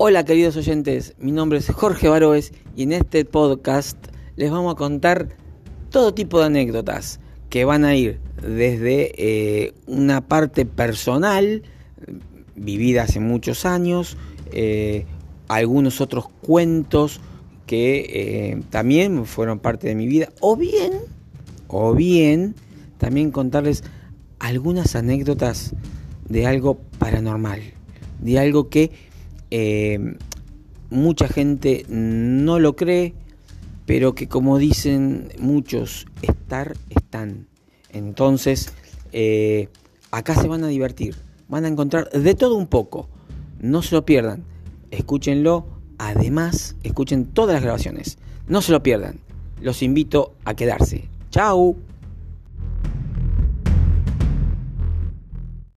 Hola queridos oyentes, mi nombre es Jorge Baroes y en este podcast les vamos a contar todo tipo de anécdotas que van a ir desde eh, una parte personal, vivida hace muchos años, eh, algunos otros cuentos que eh, también fueron parte de mi vida, o bien, o bien, también contarles algunas anécdotas de algo paranormal, de algo que eh, mucha gente no lo cree, pero que como dicen muchos, estar están. Entonces, eh, acá se van a divertir, van a encontrar de todo un poco. No se lo pierdan, escúchenlo. Además, escuchen todas las grabaciones. No se lo pierdan. Los invito a quedarse. Chao.